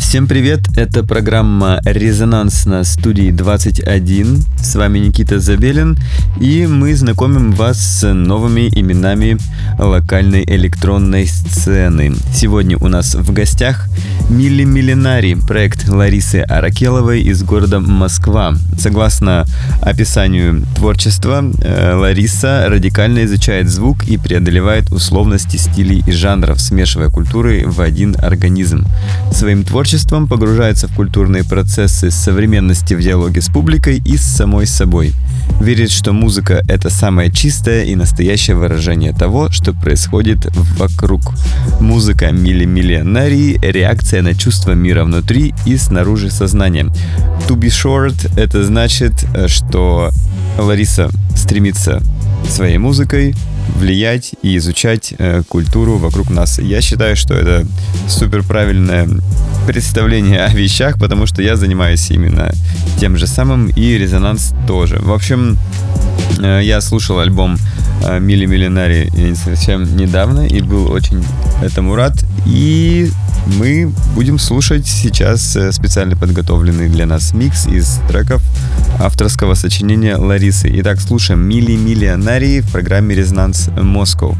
Всем привет, это программа «Резонанс» на студии 21. С вами Никита Забелин, и мы знакомим вас с новыми именами локальной электронной сцены. Сегодня у нас в гостях Милли Миллинари, проект Ларисы Аракеловой из города Москва. Согласно описанию творчества, э, Лариса радикально изучает звук и преодолевает условности стилей и жанров, смешивая культуры в один организм. Своим творчеством погружается в культурные процессы современности в диалоге с публикой и с самой собой. Верит, что музыка — это самое чистое и настоящее выражение того, что происходит вокруг. Музыка Мили Миллионарии — реакция на чувство мира внутри и снаружи сознания. To be short — это значит, что Лариса стремится своей музыкой влиять и изучать э, культуру вокруг нас. Я считаю, что это супер правильное представление о вещах, потому что я занимаюсь именно тем же самым, и резонанс тоже. В общем, э, я слушал альбом э, Мили Миллинари совсем недавно и был очень этому рад. И мы будем слушать сейчас э, специально подготовленный для нас микс из треков авторского сочинения Ларисы. Итак, слушаем Мили Миллионарии в программе «Резонанс Москва».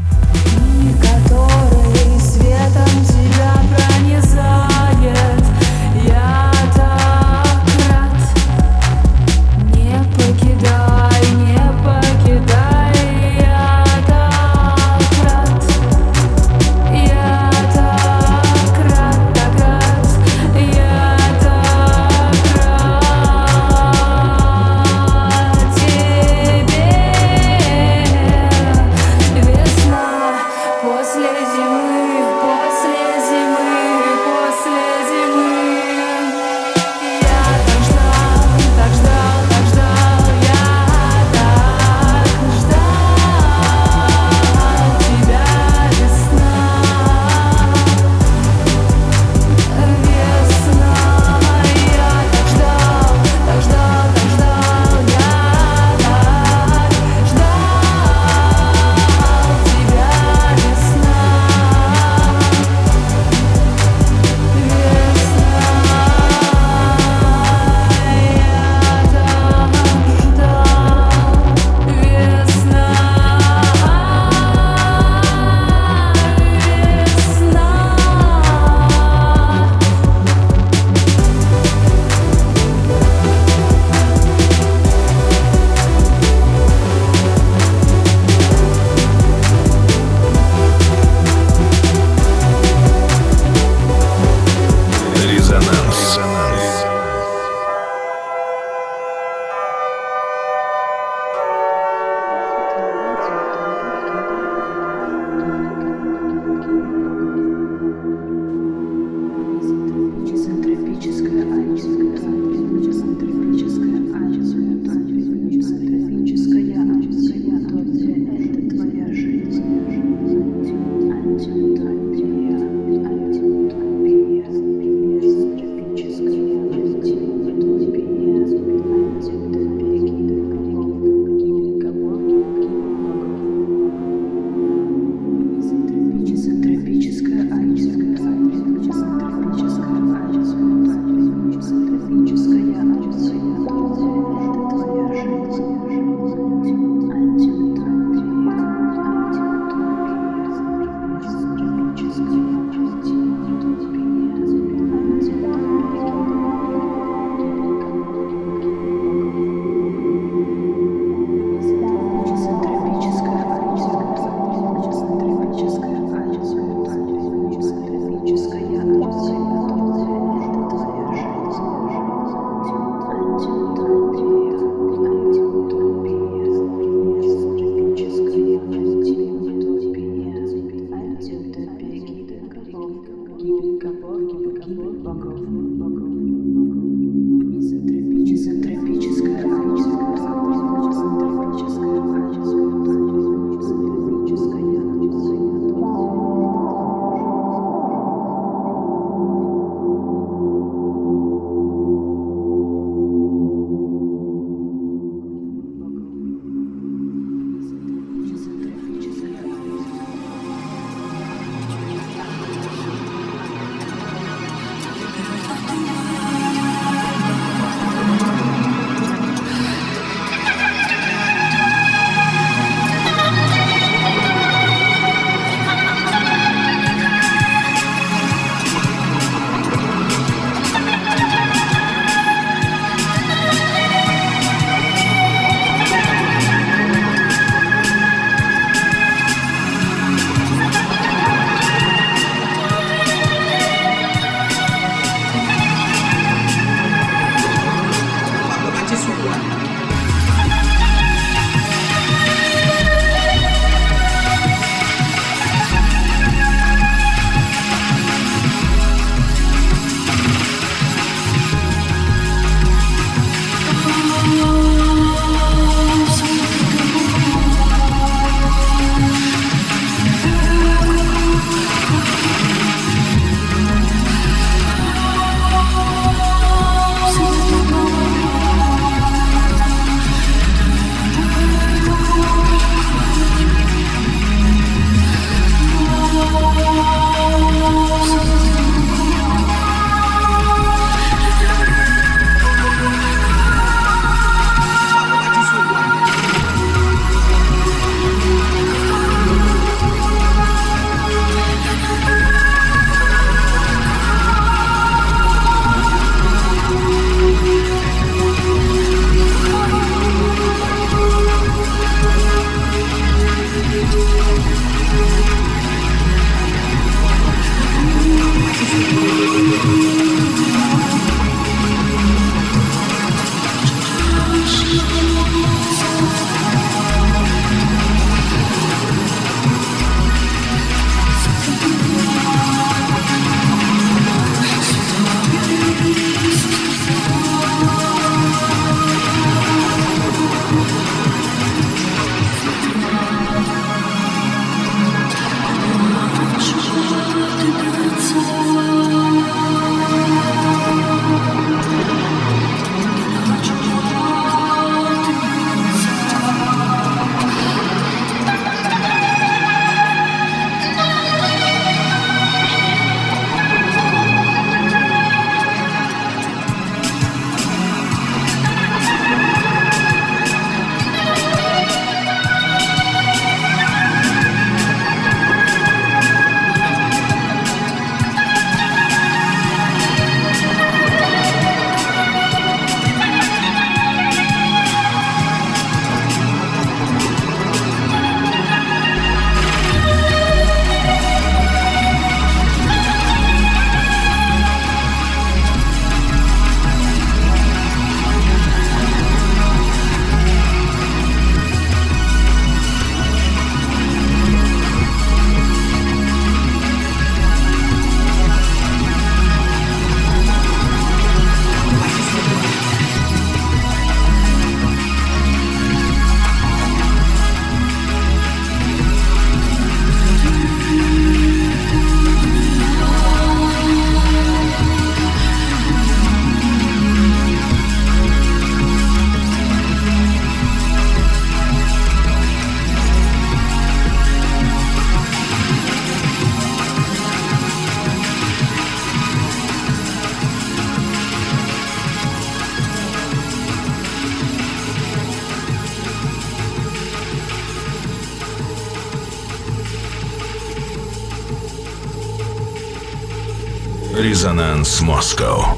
Резонанс Москва.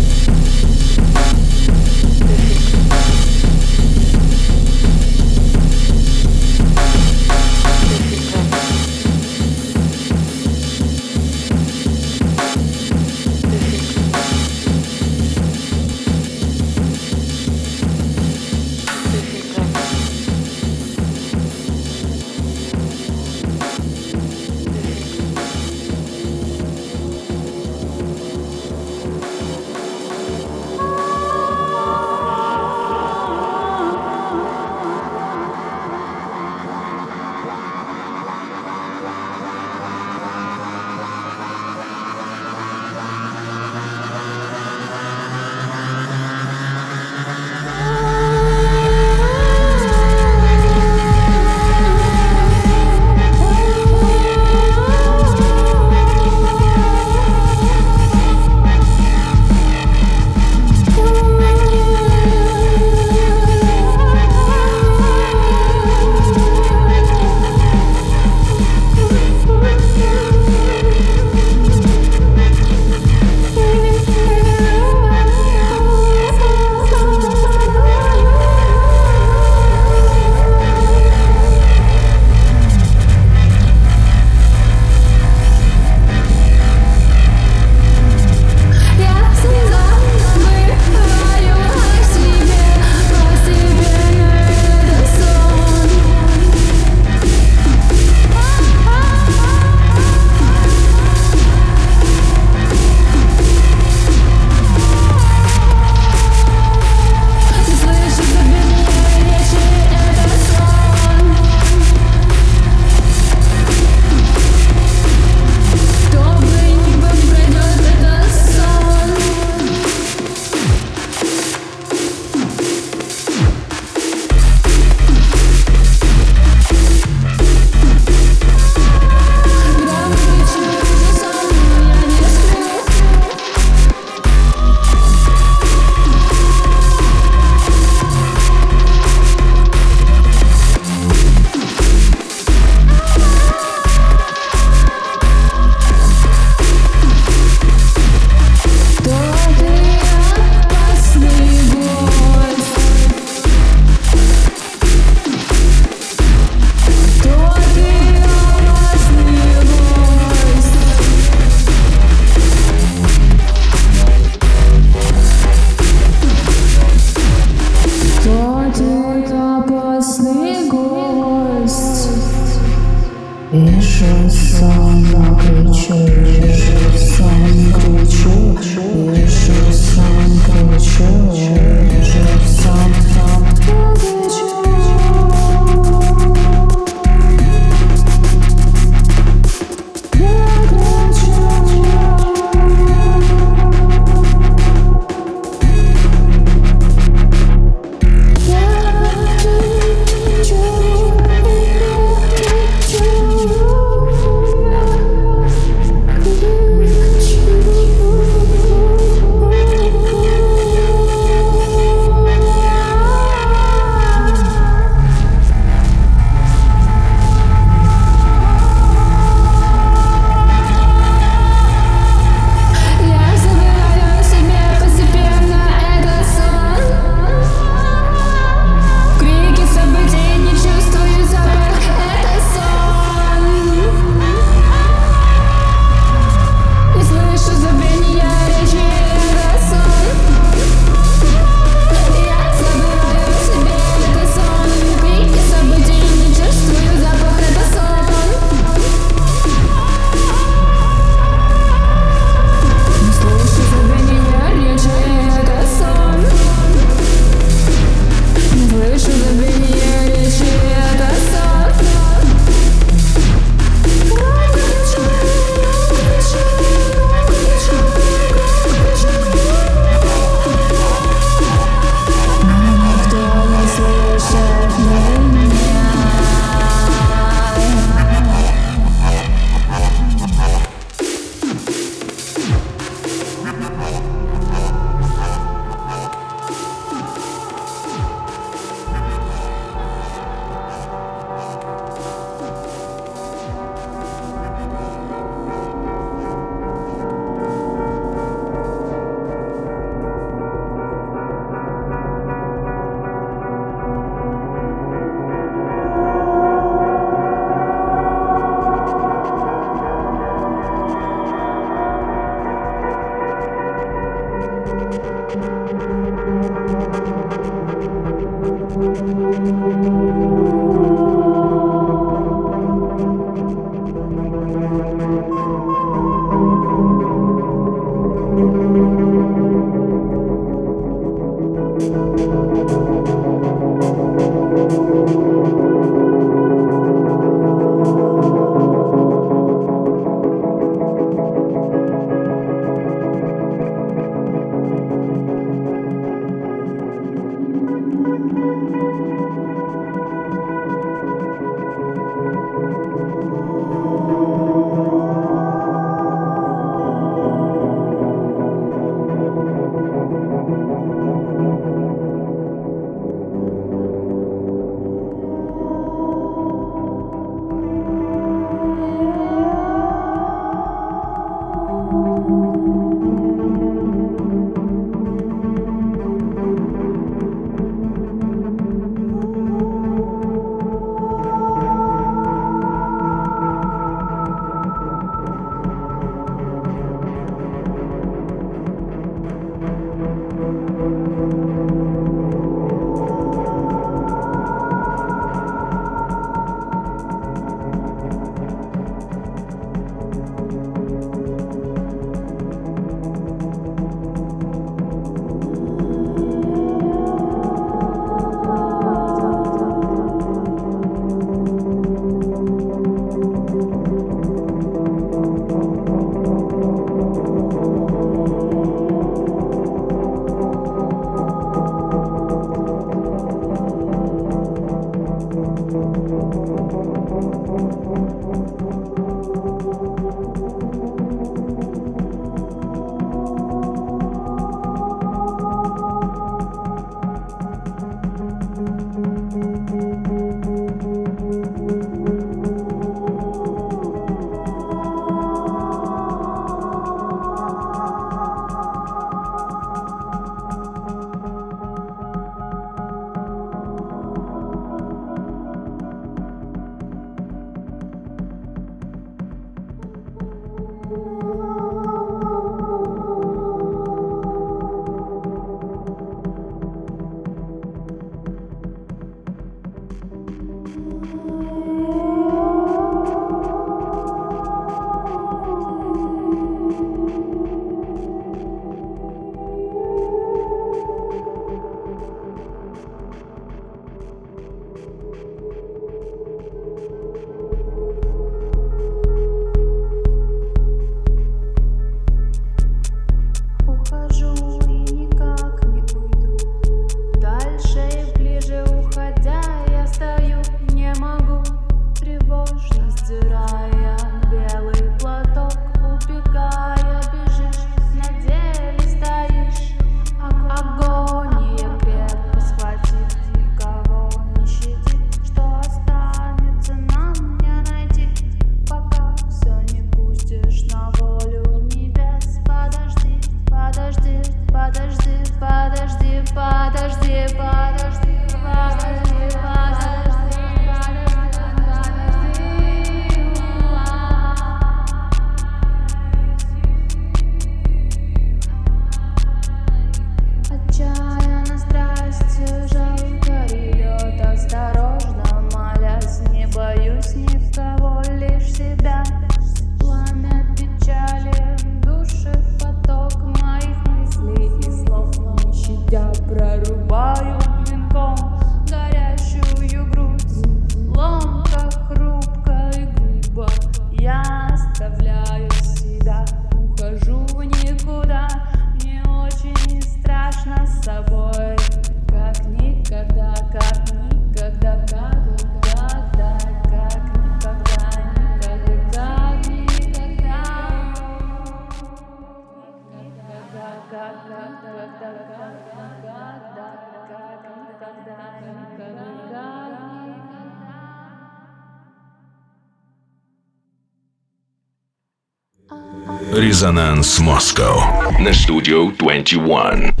Резонанс Москва на студию 21.